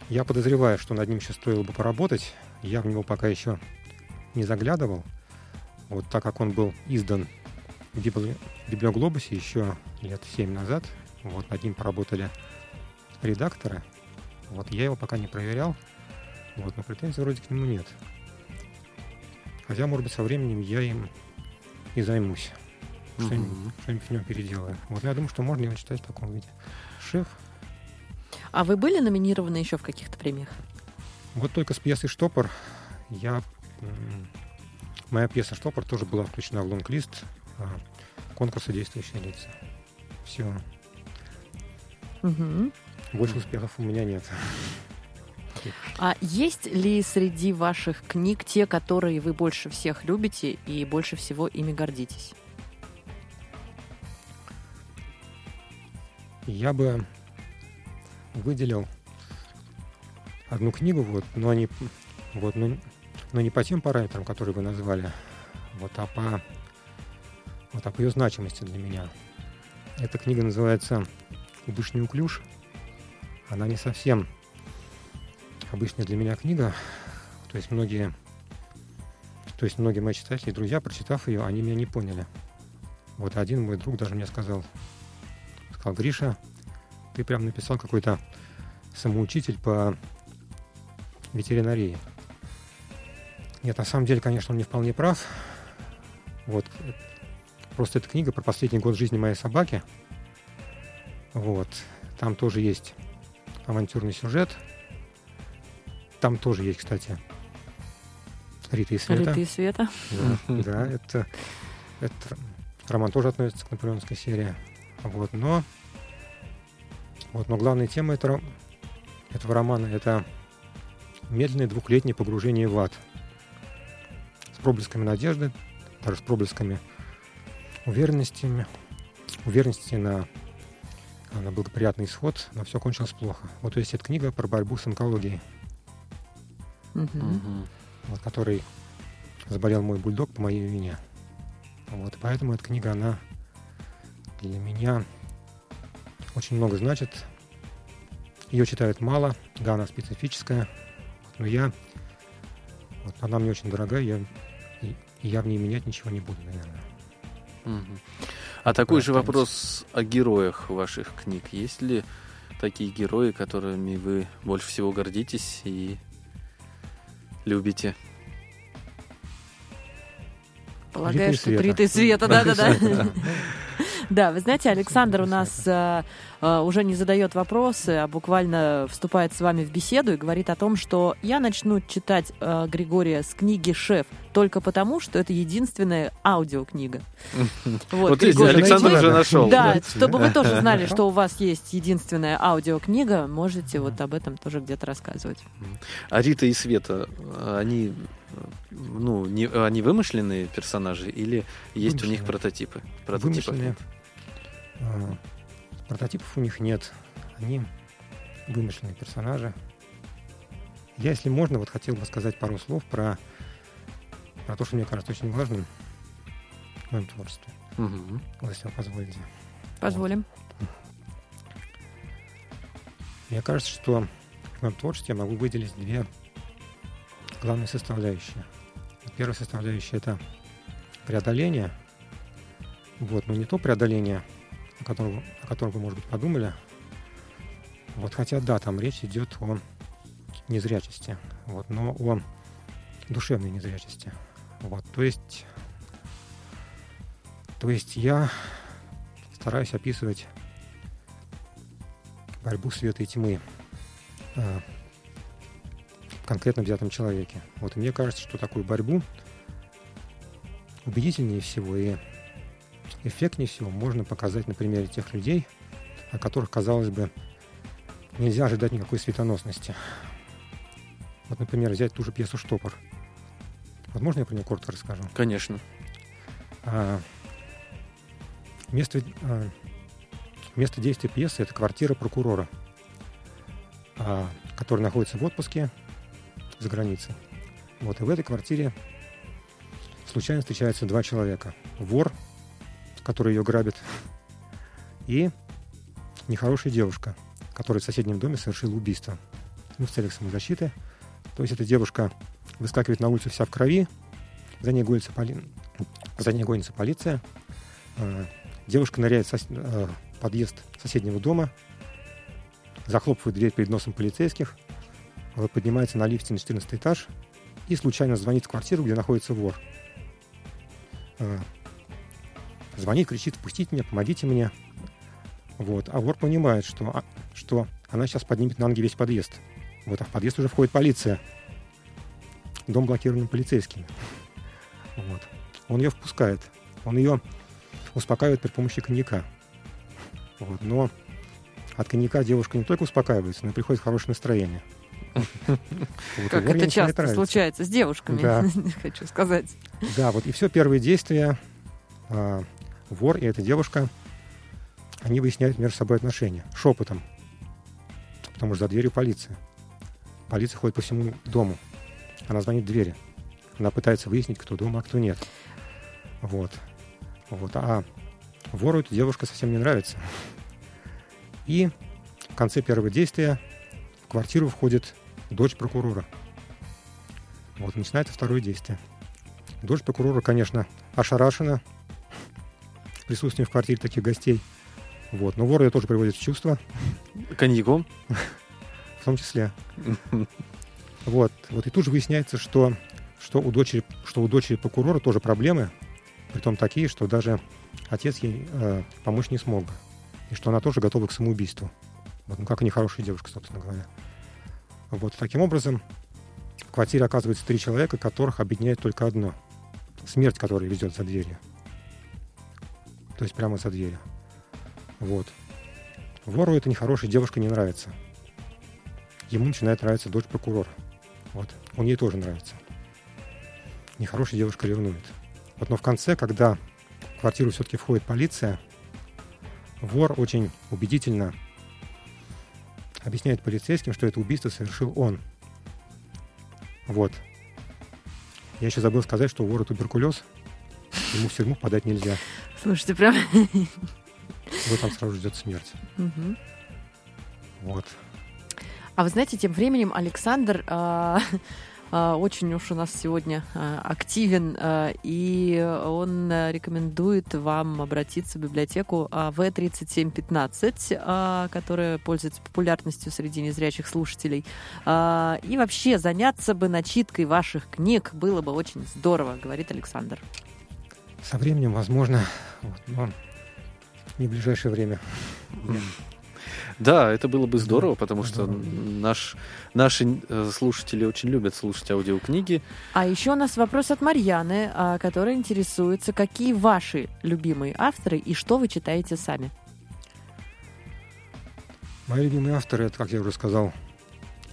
я подозреваю, что над ним еще стоило бы поработать. Я в него пока еще не заглядывал. Вот так как он был издан в Библи- Библиоглобусе еще лет семь назад, вот над ним поработали редакторы. Вот я его пока не проверял. Вот, но претензий вроде к нему нет. Хотя, может быть, со временем я им и займусь. Что-нибудь, что-нибудь в нем переделаю. Вот я думаю, что можно его читать в таком виде. Шеф. А вы были номинированы еще в каких-то премиях? Вот только с пьесой «Штопор» я... Моя пьеса «Штопор» тоже была включена в лонг-лист а, конкурса «Действующие лица». Все. Мгм. Больше успехов у меня нет. А есть ли среди ваших книг те, которые вы больше всех любите и больше всего ими гордитесь? Я бы выделил одну книгу, вот, но не, вот, но, но не по тем параметрам, которые вы назвали, вот, а по, вот, а по ее значимости для меня. Эта книга называется «Убышь неуклюж». Она не совсем обычная для меня книга. То есть многие, то есть многие мои читатели и друзья, прочитав ее, они меня не поняли. Вот один мой друг даже мне сказал, сказал, Гриша, ты прям написал какой-то самоучитель по ветеринарии. Нет, на самом деле, конечно, он не вполне прав. Вот. Просто эта книга про последний год жизни моей собаки. Вот. Там тоже есть авантюрный сюжет. Там тоже есть, кстати, Рита и Света. Рита и Света. Да, да, это, это роман тоже относится к наполеоновской серии. Вот, но, вот, но главная тема этого, этого романа это медленное двухлетнее погружение в ад. С проблесками надежды, даже с проблесками уверенности, уверенности на, на благоприятный исход, но все кончилось плохо. Вот то есть эта книга про борьбу с онкологией, Мгм. вот, которой заболел мой бульдог по моей вине. Вот, поэтому эта книга, она для меня очень много значит. Ее читают мало, да, она специфическая, но я, вот, она мне очень дорогая, я, и, и я в ней менять ничего не буду, наверное. Мгм. А такой же вопрос о героях ваших книг. Есть ли такие герои, которыми вы больше всего гордитесь и любите? Полагаю, что Света. Рита и Света, да-да-да. [laughs] Да, вы знаете, Александр у нас э, э, уже не задает вопросы, а буквально вступает с вами в беседу и говорит о том, что я начну читать э, Григория с книги «Шеф» только потому, что это единственная аудиокнига. [laughs] Вот видите, Григорий, Александр уже нашел. Да, чтобы вы тоже знали, что у вас есть единственная аудиокнига, можете вот об этом тоже где-то рассказывать. А Рита и Света, они, ну, не, они вымышленные персонажи или есть у них прототипы? Прототипов Вымышленные. А, Прототипов у них нет. Они вымышленные персонажи. Я, если можно, вот хотел бы сказать пару слов про, про то, что мне кажется очень важным в моем творчестве. Мгм. Вот, если вы позволите. Позволим. Мне кажется, что в моем творчестве я могу выделить две главные составляющие. Первая составляющая — это преодоление. Вот, но не то преодоление, котором, о котором вы, может быть, подумали. Вот, хотя, да, там речь идет о незрячести, вот, но о душевной незрячести. Вот, то есть, то есть я стараюсь описывать борьбу света и тьмы а, в конкретно взятом человеке. Вот и мне кажется, что такую борьбу убедительнее всего и эффектнее всего можно показать на примере тех людей, о которых, казалось бы, нельзя ожидать никакой светоносности. Вот, например, взять ту же пьесу «Штопор». Вот можно я про нее коротко расскажу? Конечно. А, место, а, место действия пьесы это квартира прокурора, а, который находится в отпуске за границей. Вот и в этой квартире случайно встречаются два человека: вор, который ее грабит, и нехорошая девушка, которая в соседнем доме совершила убийство. Ну, в целях самозащиты. То есть эта девушка выскакивает на улицу вся в крови, за ней гонится, поли... за ней гонится полиция. А, Девушка ныряет в сос- э, подъезд соседнего дома, захлопывает дверь перед носом полицейских, поднимается на лифте на 14 этаж, и случайно звонит в квартиру, где находится вор. Звонит, кричит, впустите меня, помогите мне. Вот. А вор понимает, что, а, что она сейчас поднимет на ноги весь подъезд. Вот, а в подъезд уже входит полиция. Дом блокирован полицейскими. Вот. Он ее впускает. Он ее успокаивает при помощи коньяка. Вот. Но от коньяка девушка не только успокаивается, но и приходит в хорошее настроение. [laughs] Вот, Как это часто случается с девушками, Да. [laughs] хочу сказать. Да, вот и все первые действия а, вор и эта девушка, они выясняют между собой отношения шепотом, потому что за дверью полиция. Полиция ходит по всему дому. Она звонит в двери. Она пытается выяснить, кто дома, а кто нет. Вот. Вот. А вору эта девушка совсем не нравится. И в конце первого действия в квартиру входит дочь прокурора. Вот, начинается второе действие. Дочь прокурора, конечно, ошарашена присутствием в квартире таких гостей. Вот. Но вор ее тоже приводит в чувство, Коньяком? в том числе. Вот. Вот. И тут же выясняется, что, что, у дочери, что у дочери прокурора тоже проблемы, притом такие, что даже отец ей э, помочь не смог. И что она тоже готова к самоубийству. Вот. Ну, как и нехорошая девушка, собственно говоря. Вот. Таким образом, в квартире оказывается три человека, которых объединяет только одно. Смерть, которая ведет за дверью. То есть прямо за дверью. Вот. Вору эта нехорошая девушка не нравится. Ему начинает нравиться дочь прокурора. Вот. Он ей тоже нравится. Нехорошая девушка ревнует. Вот, но в конце, когда в квартиру все-таки входит полиция, вор очень убедительно объясняет полицейским, что это убийство совершил он. Вот. Я еще забыл сказать, что у вора туберкулез, ему в тюрьму подать нельзя. Слушайте, прям... Его там сразу ждет смерть. Мгм. Вот. А вы знаете, тем временем Александр а, а, очень уж у нас сегодня а, активен, а, и он рекомендует вам обратиться в библиотеку а, В3715, а, которая пользуется популярностью среди незрячих слушателей. А, И вообще заняться бы начиткой ваших книг было бы очень здорово, говорит Александр. Со временем, возможно, вот, но не в ближайшее время. Да, это было бы здорово, потому что наш, наши э, слушатели очень любят слушать аудиокниги. А еще у нас вопрос от Марьяны, а, которая интересуется, какие ваши любимые авторы и что вы читаете сами. Мои любимые авторы, это, как я уже сказал,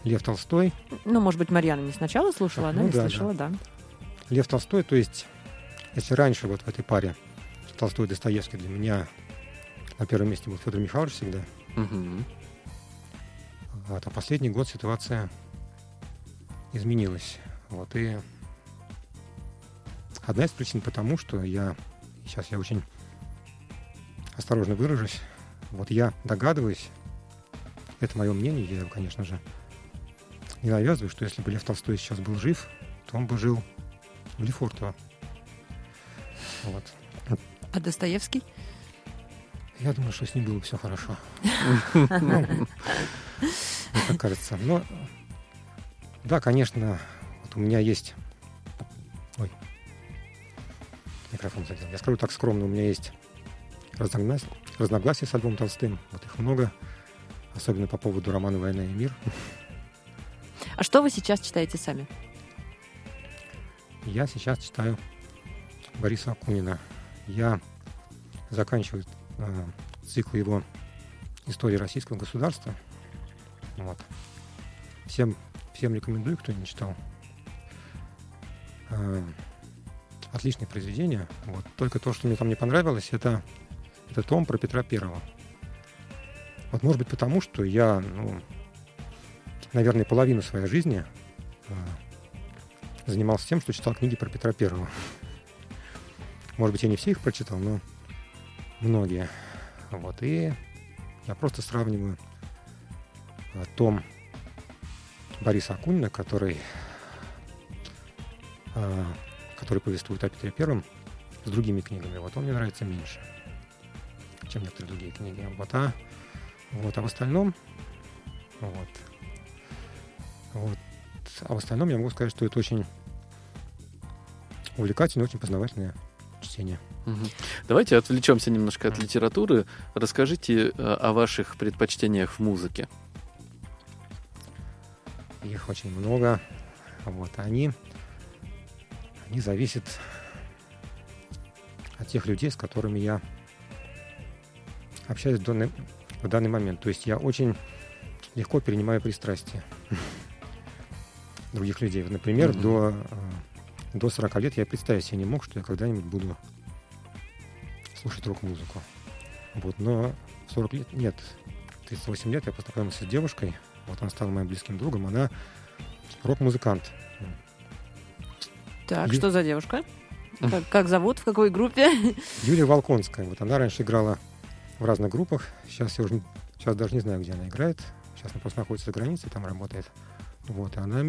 Лев Толстой. Ну, может быть, Марьяна не сначала слушала, она Ну не да, слышала, да. Лев Толстой, то есть, если раньше вот в этой паре Толстой и Достоевский для меня на первом месте был Федор Михайлович всегда, Мгм. а то последний год ситуация изменилась. Вот и одна из причин потому, что я сейчас я очень осторожно выражусь. Вот я догадываюсь, это мое мнение, я его, конечно же, не навязываю, что если бы Лев Толстой сейчас был жив, то он бы жил в Лефортово. Вот. А Достоевский? Я думаю, что с ним было все хорошо. [laughs] Мне кажется. Но, да, конечно, вот у меня есть... Ой, микрофон задел. Я скажу так скромно, у меня есть разногласия, разногласия с Львом Толстым. Вот их много, особенно по поводу романа «Война и мир». А что вы сейчас читаете сами? Я сейчас читаю Бориса Акунина. Я заканчиваю э, цикл его «История российского государства». Вот. Всем, всем рекомендую, кто не читал. Э, отличное произведение. Вот. Только то, что мне там не понравилось, это, это том про Петра Первого. Вот, может быть, потому что я, ну, наверное, половину своей жизни э, занимался тем, что читал книги про Петра Первого. Может быть, я не все их прочитал, но многие. Вот. И я просто сравниваю э, том Бориса Акунина, который, э, который повествует о Петре Первом, с другими книгами. Вот он мне нравится меньше, чем некоторые другие книги. Вот. А, вот. а в остальном вот, вот, а в остальном я могу сказать, что это очень увлекательное, очень познавательное чтение. Мгм. Давайте отвлечемся немножко от литературы. Расскажите э, о ваших предпочтениях в музыке. Их очень много. Вот, они, они зависят от тех людей, с которыми я общаюсь в данный, в данный момент. То есть я очень легко перенимаю пристрастия [laughs] других людей. Например, Мгм. до, э, до 40 лет я представить себе не мог, что я когда-нибудь буду слушать рок-музыку. Вот, но в 40 лет, нет, 38 лет я познакомился с девушкой, вот она стала моим близким другом, она рок-музыкант. Так, Ю- что за девушка? [laughs] Как, как зовут? В какой группе? [laughs] Юлия Волконская. Вот она раньше играла в разных группах. Сейчас я уже сейчас даже не знаю, где она играет. Сейчас она просто находится за границей, там работает. Вот, и она,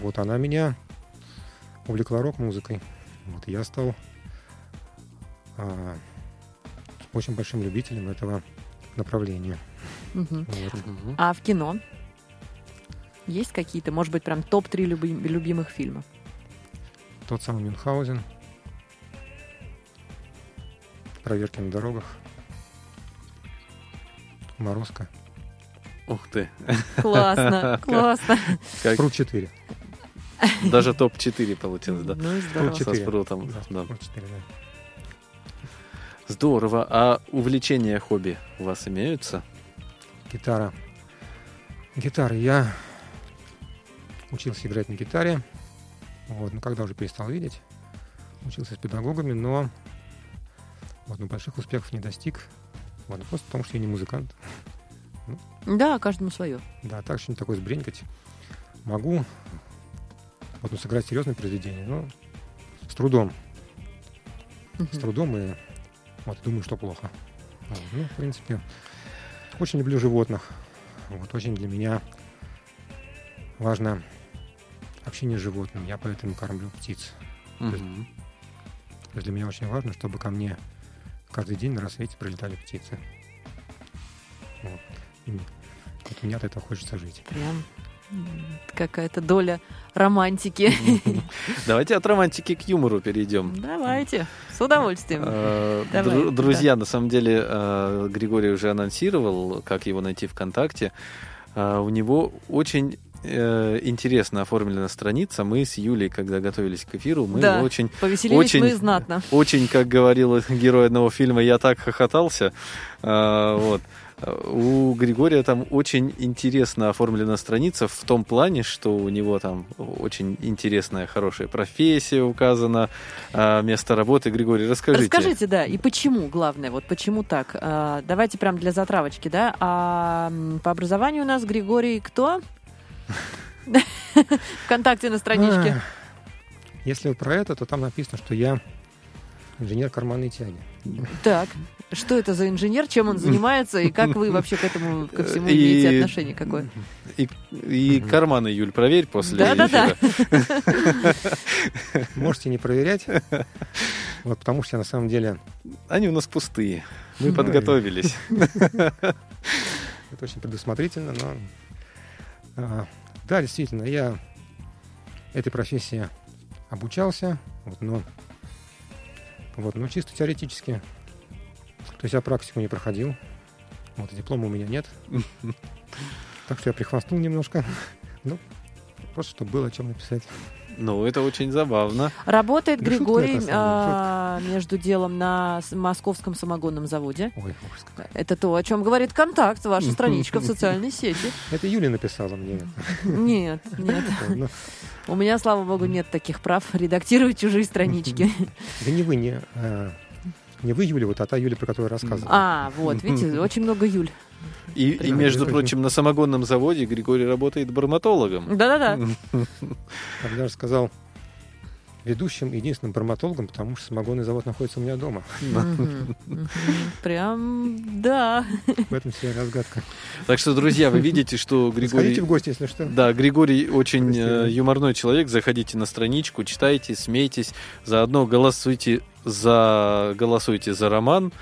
вот она меня увлекла рок-музыкой. Вот, я стал а, очень большим любителем этого направления. Мгм. Вот. А в кино? Есть какие-то, может быть, прям топ-3 люби- любимых фильма? Тот самый Мюнхгаузен. Проверки на дорогах. Морозко. Ух ты. Классно, [laughs] классно. Как- Крут 4. Даже топ-4 получилось, да? Ну здорово. Со 4. спрутом. Да, да. Крут 4, да. Здорово. А увлечения, хобби у вас имеются? Гитара. Гитара. Я учился играть на гитаре. Вот, но когда уже перестал видеть, учился с педагогами, но вот, но больших успехов не достиг. Вот, ну, просто потому что я не музыкант. Да, каждому свое. Да, так что не такой сбренькать. Могу вот, ну, сыграть серьезное произведение, но с трудом. С трудом и вот думаю, что плохо. Вот, ну, в принципе, очень люблю животных. Вот очень для меня важно общение с животными. Я поэтому кормлю птиц. Мгм. То есть для меня очень важно, чтобы ко мне каждый день на рассвете прилетали птицы. Вот. И вот мне от этого хочется жить. Прям какая-то доля романтики. [laughs] Давайте от романтики к юмору перейдем. Давайте, с удовольствием. Давай, да. Друзья, на самом деле, э, Григорий уже анонсировал, как его найти ВКонтакте. Э, У него очень э, интересно оформлена страница. Мы с Юлей, когда готовились к эфиру, мы Да. очень, Повеселились очень- мы знатно. очень, как говорил герой одного фильма, я так хохотался. Вот. У Григория там очень интересно оформлена страница в том плане, что у него там очень интересная, хорошая профессия указана, э, место работы. Григорий, расскажите. Расскажите, да, и почему, главное, вот почему так? А, давайте прям для затравочки, да. А по образованию у нас Григорий кто? [laughs] Вконтакте на страничке. Ах, Если про это, то там написано, что я инженер карманной тяги. Так, что это за инженер, чем он занимается, и как вы вообще к этому, ко всему И- имеете отношение какое? И, и карманы, Юль, проверь после Да-да-да. [laughs] Можете не проверять. Вот потому что я на самом деле Они у нас пустые. Мы Ну, подготовились. [laughs] это очень предусмотрительно, но а, да, действительно, я этой профессии обучался, вот, но вот, но чисто теоретически. То есть я практику не проходил. Вот, и диплома у меня нет. [laughs] Так что я прихвастнул немножко. [laughs] Ну, просто чтобы было о чем написать. Ну, это очень забавно. Работает Да Григорий это, а, между делом на московском самогонном заводе. Ой, ужас. Это то, о чем говорит контакт, ваша [laughs] страничка в социальной сети. Это Юля написала мне. Нет, нет. У меня, слава богу, нет таких прав редактировать чужие странички. Да не вы, не, а, не вы, Юля, вот, а та Юля, про которую я рассказывал. А, вот, видите, [laughs] очень много Юль. И, и, между прочим, на самогонном заводе Григорий работает барматологом. Да-да-да. [laughs] Я даже сказал ведущим, единственным барматологом, потому что самогонный завод находится у меня дома. Прям, да. В этом вся разгадка. Так что, друзья, вы видите, что Григорий... Сходите в гости, если что. Да, Григорий очень э, юморной человек. Заходите на страничку, читайте, смейтесь. Заодно голосуйте за, голосуйте за роман.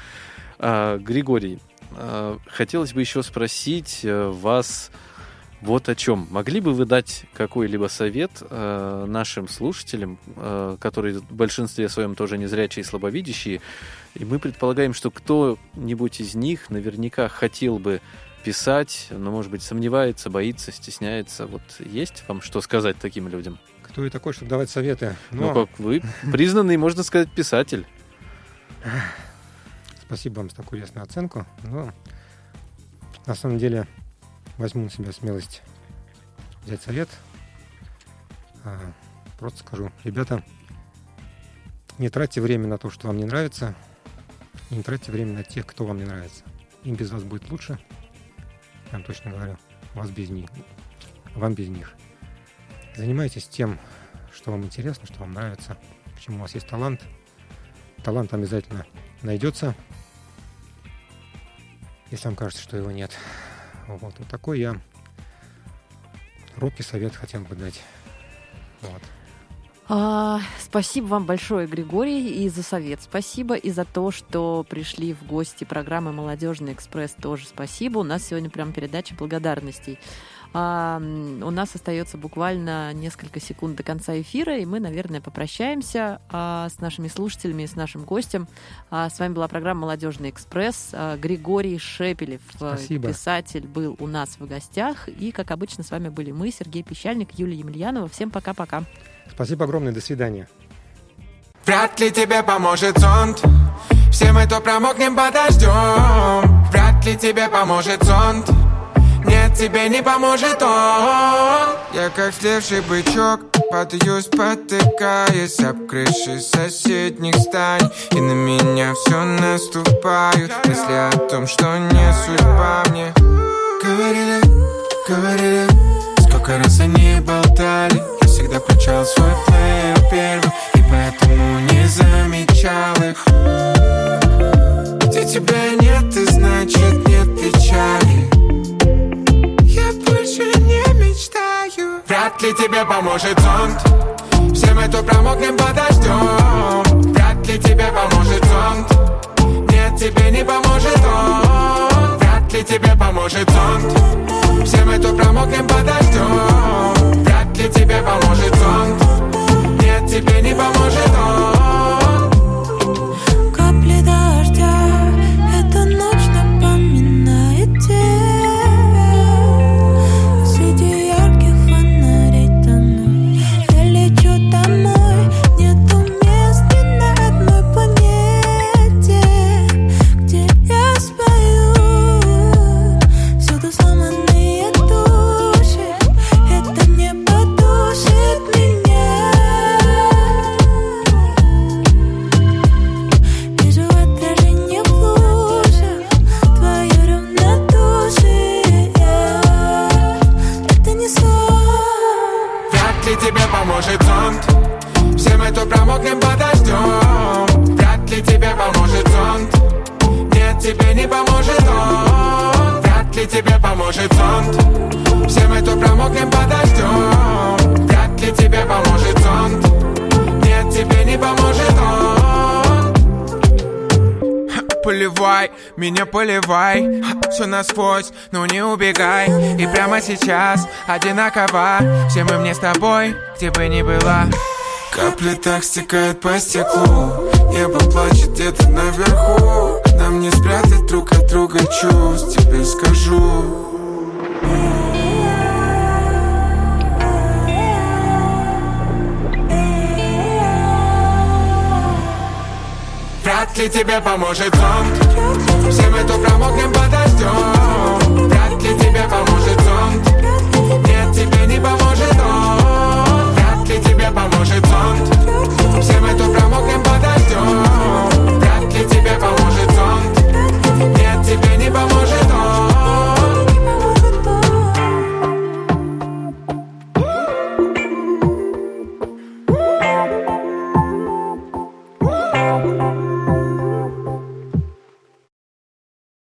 А, Григорий, а, хотелось бы еще спросить э, вас вот о чем. Могли бы вы дать какой-либо совет э, нашим слушателям, э, которые в большинстве своем тоже незрячие и слабовидящие, и мы предполагаем, что кто-нибудь из них наверняка хотел бы писать, но, может быть, сомневается, боится, стесняется. Вот есть вам что сказать таким людям? Кто я такой, чтобы давать советы? Ну, как вы признанный, можно сказать, писатель. Спасибо вам за такую ясную оценку. Но на самом деле возьму на себя смелость взять совет. А, просто скажу, ребята, не тратьте время на то, что вам не нравится, и не тратьте время на тех, кто вам не нравится. Им без вас будет лучше, я вам точно говорю, вас без них, вам без них. Занимайтесь тем, что вам интересно, что вам нравится, почему у вас есть талант. Талант обязательно найдется, если вам кажется, что его нет. Вот, вот такой я робкий совет хотел бы дать. Вот. А, спасибо вам большое, Григорий, и за совет спасибо, и за то, что пришли в гости программы «Молодежный экспресс» тоже спасибо. У нас сегодня прям передача благодарностей. А, у нас остается буквально несколько секунд до конца эфира, и мы, наверное, попрощаемся а, с нашими слушателями и с нашим гостем. А, с вами была программа «Молодежный экспресс». А, Григорий Шепелев, э, Спасибо. писатель, был у нас в гостях. И, как обычно, с вами были мы, Сергей Пещальник, Юлия Емельянова. Всем пока-пока. Спасибо огромное, до свидания. Вряд ли тебе поможет зонт Все мы то промокнем под дождем Вряд ли тебе поможет зонт тебе не поможет он. Я как слевший бычок Падаю, спотыкаясь об крыши соседних зданий И на меня все наступают Мысли о том, что не судьба мне. Говорили, говорили Сколько раз они болтали. Я всегда включал свой плеер первый И поэтому не замечал их. Где тебя нет, и значит нет печали Больше не мечтаю. Вряд ли тебе поможет зонт. Все мы то промокнем под дождем Вряд ли тебе поможет зонт. Нет, тебе не поможет он. Вряд ли тебе поможет зонт. Все мы то промокнем под дождем Вряд ли тебе поможет зонт. Нет, тебе не поможет он сейчас одинаково. Все мы мне с тобой, где бы ни была Капли так стекают по стеклу. Небо плачет где-то наверху. Нам не спрятать друг от друга чувств Тебе скажу. Вряд ли тебе поможет зонт. Все мы то промокнем поможет он. Нет, тебе не поможет он Вряд ли тебе поможет он. Всем эту правду